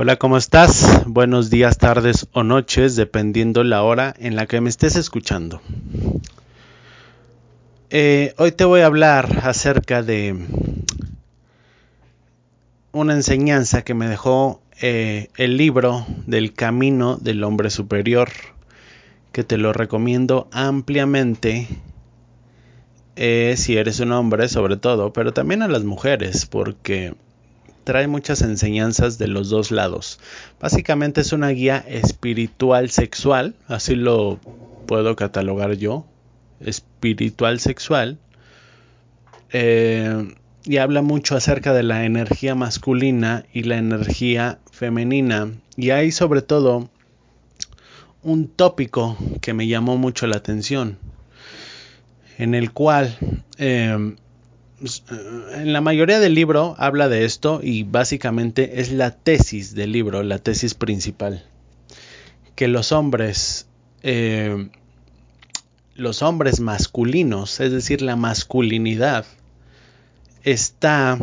Hola, ¿cómo estás? Buenos días, tardes o noches, dependiendo la hora en la que me estés escuchando. Eh, hoy te voy a hablar acerca de una enseñanza que me dejó eh, el libro del Camino del Hombre Superior, que te lo recomiendo ampliamente eh, si eres un hombre sobre todo, pero también a las mujeres, porque trae muchas enseñanzas de los dos lados. Básicamente es una guía espiritual sexual, así lo puedo catalogar yo, espiritual sexual. Eh, y habla mucho acerca de la energía masculina y la energía femenina. Y hay sobre todo un tópico que me llamó mucho la atención, en el cual eh, en la mayoría del libro habla de esto y básicamente es la tesis del libro, la tesis principal. Que los hombres, eh, los hombres masculinos, es decir, la masculinidad, está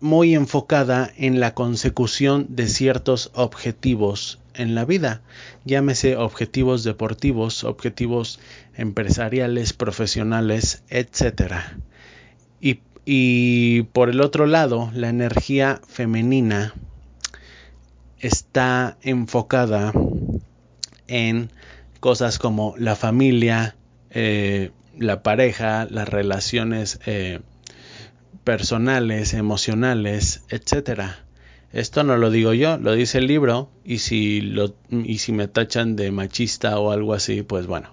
muy enfocada en la consecución de ciertos objetivos en la vida, llámese objetivos deportivos, objetivos empresariales, profesionales, etcétera y, por el otro lado, la energía femenina está enfocada en cosas como la familia, eh, la pareja, las relaciones eh, personales, emocionales, etcétera. Esto no lo digo yo, lo dice el libro y si lo y si me tachan de machista o algo así, pues bueno,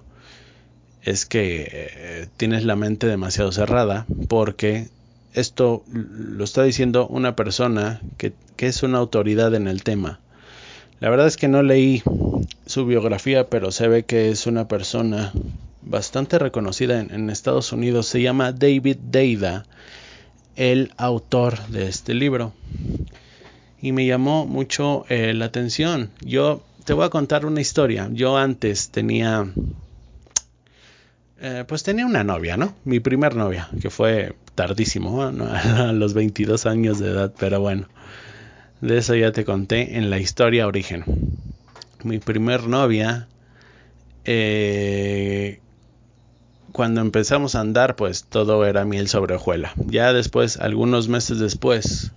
es que eh, tienes la mente demasiado cerrada porque esto lo está diciendo una persona que, es una autoridad en el tema. La verdad es que no leí su biografía, pero se ve que es una persona bastante reconocida en, Estados Unidos. Se llama David Deida, el autor de este libro. Y me llamó mucho eh, la atención. Yo te voy a contar una historia. Yo antes tenía eh, pues tenía una novia, ¿no? Mi primer novia, que fue tardísimo, a los 22 años de edad, pero bueno, de eso ya te conté en la historia origen. Mi primer novia, eh, cuando empezamos a andar, pues todo era miel sobre hojuela. Ya después, algunos meses después,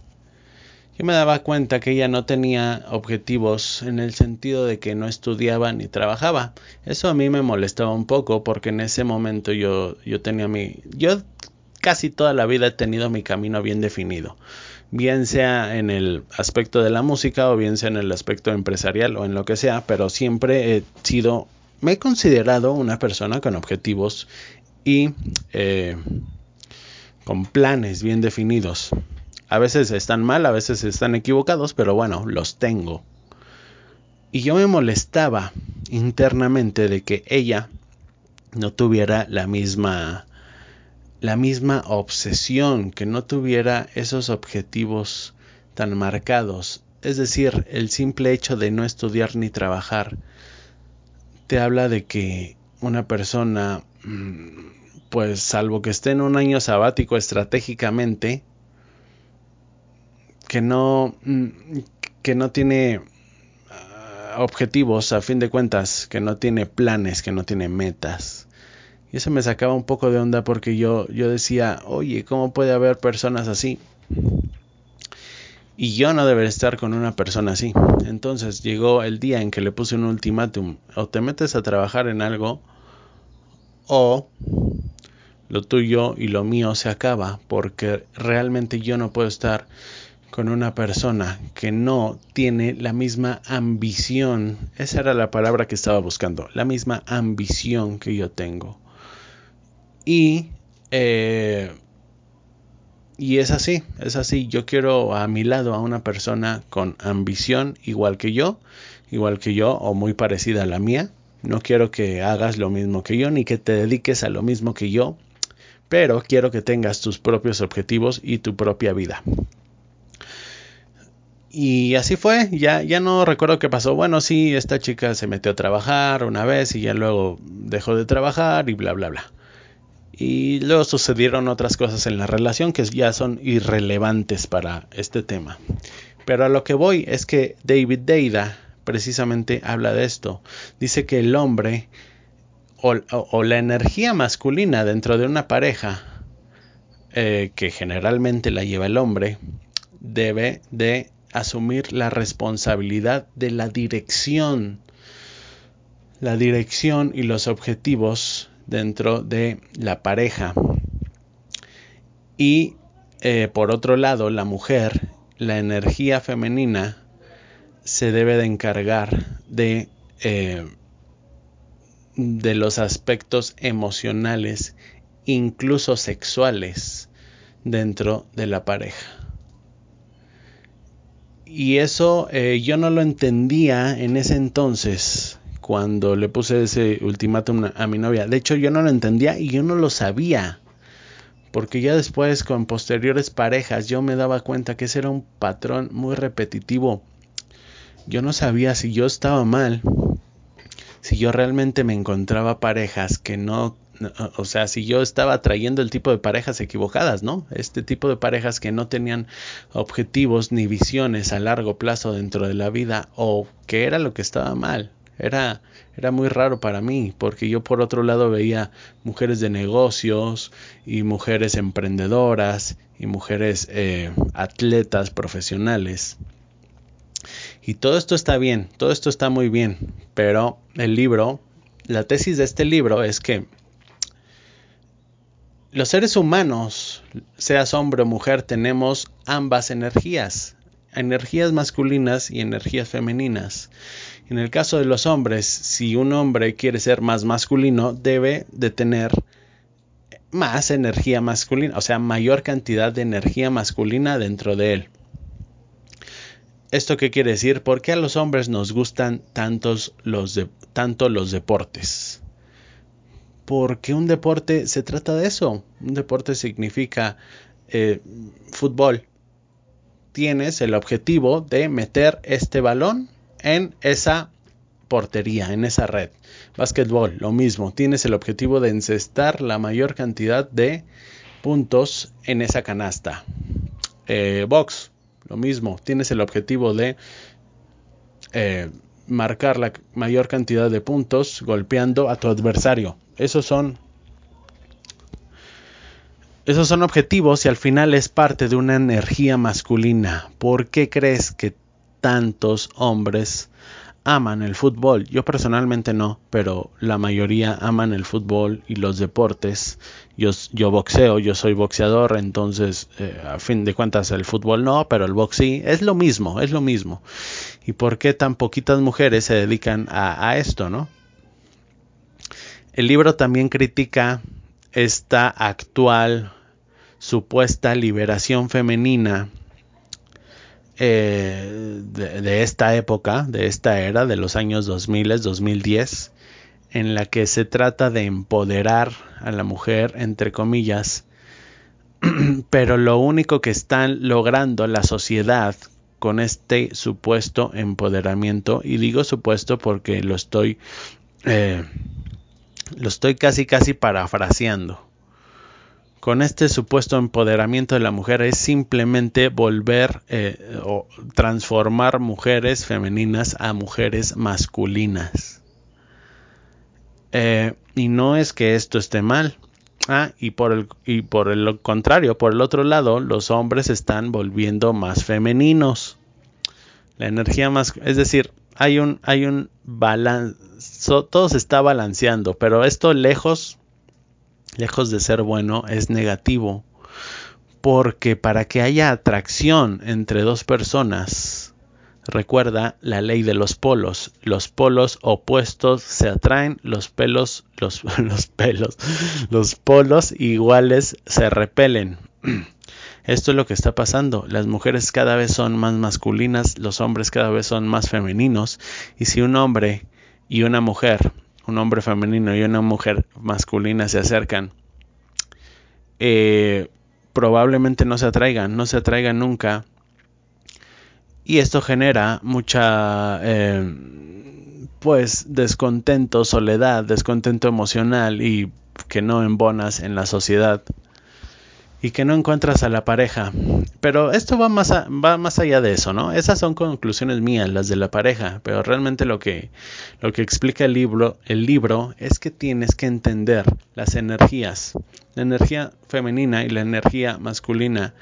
yo me daba cuenta que ella no tenía objetivos en el sentido de que no estudiaba ni trabajaba. Eso a mí me molestaba un poco porque en ese momento yo, yo tenía mi... Yo casi toda la vida he tenido mi camino bien definido. Bien sea en el aspecto de la música o bien sea en el aspecto empresarial o en lo que sea, pero siempre he sido... Me he considerado una persona con objetivos y eh, con planes bien definidos. A veces están mal, a veces están equivocados, pero bueno, los tengo. Y yo me molestaba internamente de que ella no tuviera la misma la misma obsesión, que no tuviera esos objetivos tan marcados. Es decir, el simple hecho de no estudiar ni trabajar te habla de que una persona, mm, pues salvo que esté en un año sabático estratégicamente, que no, mm, que no tiene ah, objetivos a fin de cuentas, que no tiene planes, que no tiene metas. Y eso me sacaba un poco de onda porque yo, yo decía, oye, ¿cómo puede haber personas así? Y yo no debería estar con una persona así. Entonces llegó el día en que le puse un ultimátum. O te metes a trabajar en algo o lo tuyo y lo mío se acaba. Porque realmente yo no puedo estar con una persona que no tiene la misma ambición. Esa era la palabra que estaba buscando. La misma ambición que yo tengo. Y eh, y es así, es así. Yo quiero a mi lado a una persona con ambición igual que yo, igual que yo o muy parecida a la mía. No quiero que hagas lo mismo que yo ni que te dediques a lo mismo que yo, pero quiero que tengas tus propios objetivos y tu propia vida. Y así fue, ya, ya no recuerdo qué pasó. Bueno, sí, esta chica se metió a trabajar una vez y ya luego dejó de trabajar y bla, bla, bla. Y luego sucedieron otras cosas en la relación que ya son irrelevantes para este tema. Pero a lo que voy es que David Deida precisamente habla de esto. Dice que el hombre o, la energía masculina dentro de una pareja, eh, que generalmente la lleva el hombre, debe de asumir la responsabilidad de la dirección. La dirección y los objetivos dentro de la pareja. Y eh, por otro lado, la mujer, la energía femenina, se debe de encargar de, eh, de los aspectos emocionales, incluso sexuales, dentro de la pareja. Y eso eh, yo no lo entendía en ese entonces cuando le puse ese ultimátum a mi novia. De hecho, yo no lo entendía y yo no lo sabía. Porque ya después, con posteriores parejas, yo me daba cuenta que ese era un patrón muy repetitivo. Yo no sabía si yo estaba mal, si yo realmente me encontraba parejas que no, o sea, si yo estaba trayendo el tipo de parejas equivocadas, ¿no? Este tipo de parejas que no tenían objetivos ni visiones a largo plazo dentro de la vida o que era lo que estaba mal. Era, era muy raro para mí, porque yo por otro lado veía mujeres de negocios y mujeres emprendedoras y mujeres eh, atletas profesionales. Y todo esto está bien, todo esto está muy bien, pero el libro, la tesis de este libro es que los seres humanos, seas hombre o mujer, tenemos ambas energías, energías masculinas y energías femeninas. En el caso de los hombres, si un hombre quiere ser más masculino, debe de tener más energía masculina, o sea, mayor cantidad de energía masculina dentro de él. ¿Esto qué quiere decir? ¿Por qué a los hombres nos gustan tantos los tanto los deportes? Porque un deporte se trata de eso. Un deporte significa eh, fútbol. Tienes el objetivo de meter este balón en esa portería, en esa red. Básquetbol, lo mismo. Tienes el objetivo de encestar la mayor cantidad de puntos en esa canasta. Eh, box, lo mismo. Tienes el objetivo de eh, marcar la mayor cantidad de puntos golpeando a tu adversario. Esos son esos son objetivos y al final es parte de una energía masculina. ¿Por qué crees que tantos hombres aman el fútbol. Yo personalmente no, pero la mayoría aman el fútbol y los deportes. Yo, yo boxeo, yo soy boxeador, entonces eh, a fin de cuentas el fútbol no, pero el box sí. Es lo mismo, es lo mismo. ¿Y por qué tan poquitas mujeres se dedican a, a esto, no? El libro también critica esta actual supuesta liberación femenina eh, de, esta época, de esta era, de los años 2000, 2010, en la que se trata de empoderar a la mujer, entre comillas, pero lo único que están logrando la sociedad con este supuesto empoderamiento, y digo supuesto porque lo estoy eh, lo estoy casi casi parafraseando. Con este supuesto empoderamiento de la mujer es simplemente volver eh, o transformar mujeres femeninas a mujeres masculinas. Eh, y no es que esto esté mal. Ah, y por el, y por el contrario, por el otro lado, los hombres están volviendo más femeninos. La energía más, es decir, hay un, hay un balance, todo se está balanceando, pero esto lejos, lejos de ser bueno, es negativo. Porque para que haya atracción entre dos personas, recuerda la ley de los polos. Los polos opuestos se atraen, los pelos, los, los pelos, los polos iguales se repelen. Esto es lo que está pasando. Las mujeres cada vez son más masculinas, los hombres cada vez son más femeninos. Y si un hombre y una mujer, un hombre femenino y una mujer masculina se acercan, eh, probablemente no se atraigan, no se atraigan nunca. Y esto genera mucha, eh, pues, descontento, soledad, descontento emocional y que no embonas en la sociedad y que no encuentras a la pareja. Pero esto va más, va más allá de eso, ¿no? Esas son conclusiones mías, las de la pareja, pero realmente lo que, lo que explica el libro, el libro es que tienes que entender las energías, la energía femenina y la energía masculina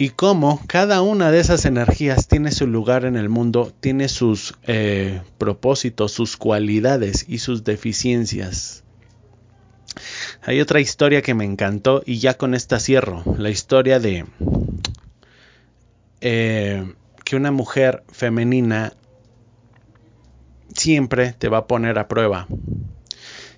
y cómo cada una de esas energías tiene su lugar en el mundo, tiene sus eh, propósitos, sus cualidades y sus deficiencias. Hay otra historia que me encantó y ya con esta cierro. La historia de eh, que una mujer femenina siempre te va a poner a prueba.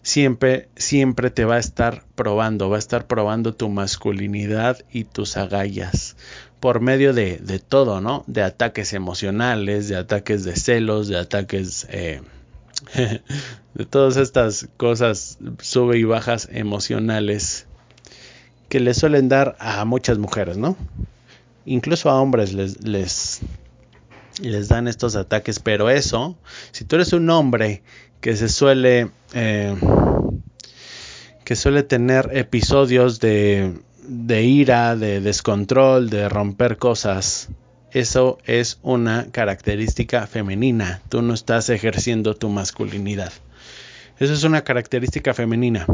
Siempre, siempre te va a estar probando, va a estar probando tu masculinidad y tus agallas por medio de, de todo, ¿no? De ataques emocionales, de ataques de celos, de ataques eh, de todas estas cosas sube y bajas emocionales que le suelen dar a muchas mujeres, ¿no? Incluso a hombres les, les, dan estos ataques, pero eso, si tú eres un hombre que se suele, eh, que suele tener episodios de, de ira, de descontrol, de romper cosas, eso es una característica femenina. Tú no estás ejerciendo tu masculinidad. Eso es una característica femenina.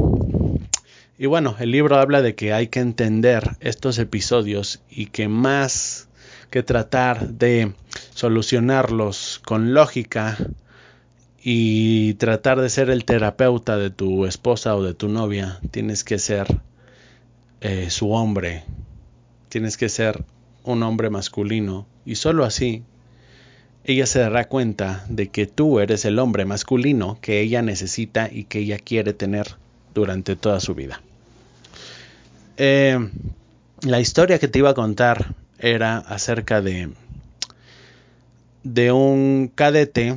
Y bueno, el libro habla de que hay que entender estos episodios y que más que tratar de solucionarlos con lógica y tratar de ser el terapeuta de tu esposa o de tu novia, tienes que ser eh, su hombre, tienes que ser un hombre masculino y solo así ella se dará cuenta de que tú eres el hombre masculino que ella necesita y que ella quiere tener durante toda su vida. Eh, la historia que te iba a contar era acerca de de un cadete.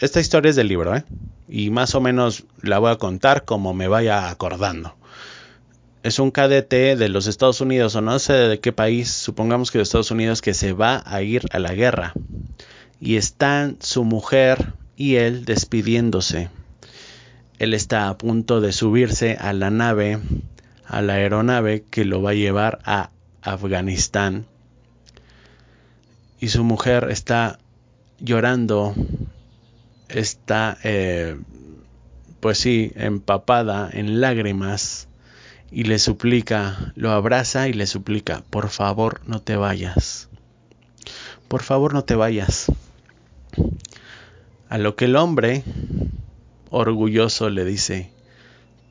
Esta historia es del libro, ¿eh? Y más o menos la voy a contar como me vaya acordando es un cadete de los Estados Unidos o no sé de qué país, supongamos que de Estados Unidos, que se va a ir a la guerra. Y están su mujer y él despidiéndose. Él está a punto de subirse a la nave, a la aeronave que lo va a llevar a Afganistán. Y su mujer está llorando, está, eh, pues sí, empapada en lágrimas y le suplica, lo abraza y le suplica, por favor no te vayas, por favor no te vayas. A lo que el hombre, orgulloso, le dice,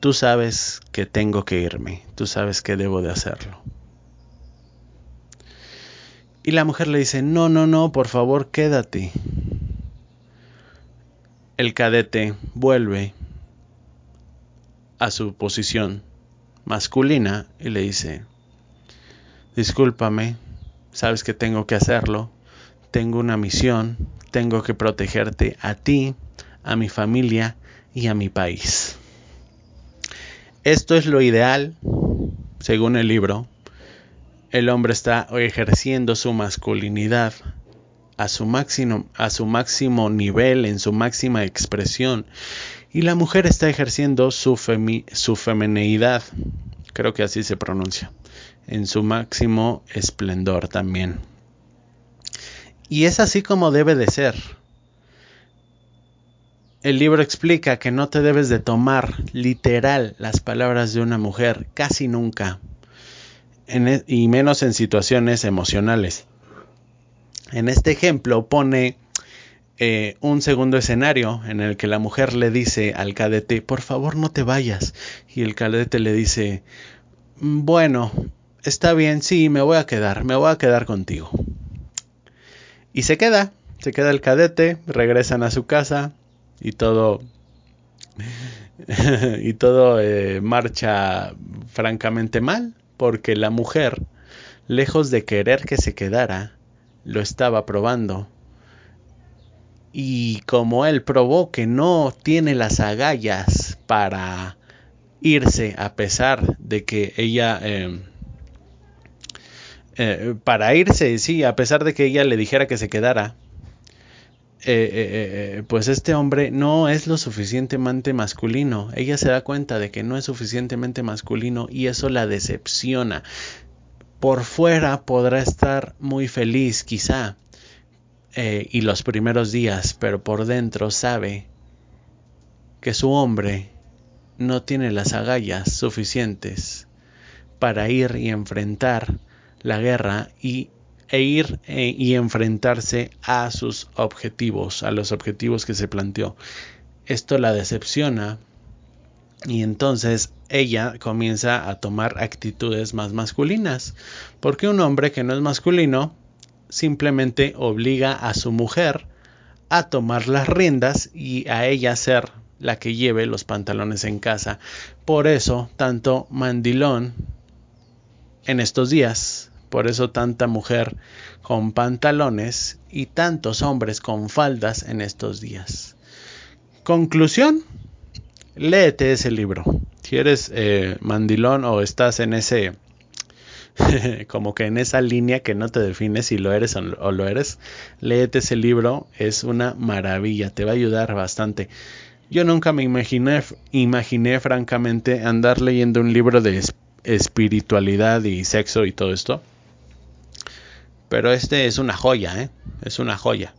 tú sabes que tengo que irme, tú sabes que debo de hacerlo. Y la mujer le dice, no, no, no, por favor quédate. El cadete vuelve a su posición masculina y le dice, discúlpame, sabes que tengo que hacerlo, tengo una misión, tengo que protegerte a ti, a mi familia y a mi país. Esto es lo ideal, según el libro. El hombre está ejerciendo su masculinidad a su máximo, a su máximo nivel, en su máxima expresión. Y la mujer está ejerciendo su, su femineidad, creo que así se pronuncia, en su máximo esplendor también. Y es así como debe de ser. El libro explica que no te debes de tomar literal las palabras de una mujer, casi nunca, e, y menos en situaciones emocionales. En este ejemplo pone eh, un segundo escenario en el que la mujer le dice al cadete, por favor no te vayas. Y el cadete le dice, bueno, está bien, sí, me voy a quedar, me voy a quedar contigo. Y se queda, se queda el cadete, regresan a su casa y todo y todo eh, marcha francamente mal porque la mujer, lejos de querer que se quedara, lo estaba probando. Y como él probó que no tiene las agallas para irse a pesar de que ella em, eh, para irse, sí, a pesar de que ella le dijera que se quedara, eh, eh, pues este hombre no es lo suficientemente masculino. Ella se da cuenta de que no es suficientemente masculino y eso la decepciona. Por fuera podrá estar muy feliz, quizá, y los primeros días, pero por dentro sabe que su hombre no tiene las agallas suficientes para ir y enfrentar la guerra y, e ir e, y enfrentarse a sus objetivos, a los objetivos que se planteó. Esto la decepciona y entonces ella comienza a tomar actitudes más masculinas, porque un hombre que no es masculino simplemente obliga a su mujer a tomar las riendas y a ella ser la que lleve los pantalones en casa. Por eso, tanto mandilón en estos días por eso tanta mujer con pantalones y tantos hombres con faldas en estos días. Conclusión, léete ese libro. Si eres eh, mandilón o estás en ese, como que en esa línea que no te define si lo eres o, lo eres, léete ese libro, es una maravilla, te va a ayudar bastante. Yo nunca me imaginé, imaginé francamente andar leyendo un libro de espiritualidad y sexo y todo esto pero este es una joya, ¿eh? Es una joya.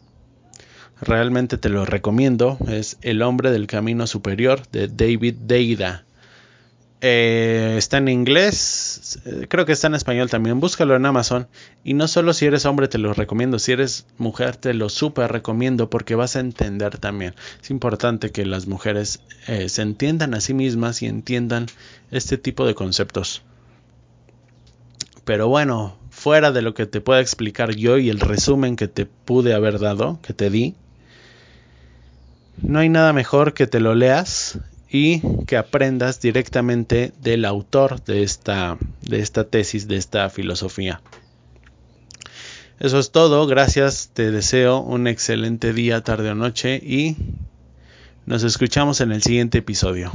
Realmente te lo recomiendo. Es El hombre del camino superior de David Deida. Eh, está en inglés, eh, creo que está en español también. Búscalo en Amazon. Y no solo si eres hombre te lo recomiendo, si eres mujer te lo súper recomiendo porque vas a entender también. Es importante que las mujeres eh, se entiendan a sí mismas y entiendan este tipo de conceptos. Pero bueno, fuera de lo que te pueda explicar yo y el resumen que te pude haber dado, que te di, no hay nada mejor que te lo leas y que aprendas directamente del autor de esta, de esta tesis, de esta filosofía. Eso es todo, gracias, te deseo un excelente día, tarde o noche y nos escuchamos en el siguiente episodio.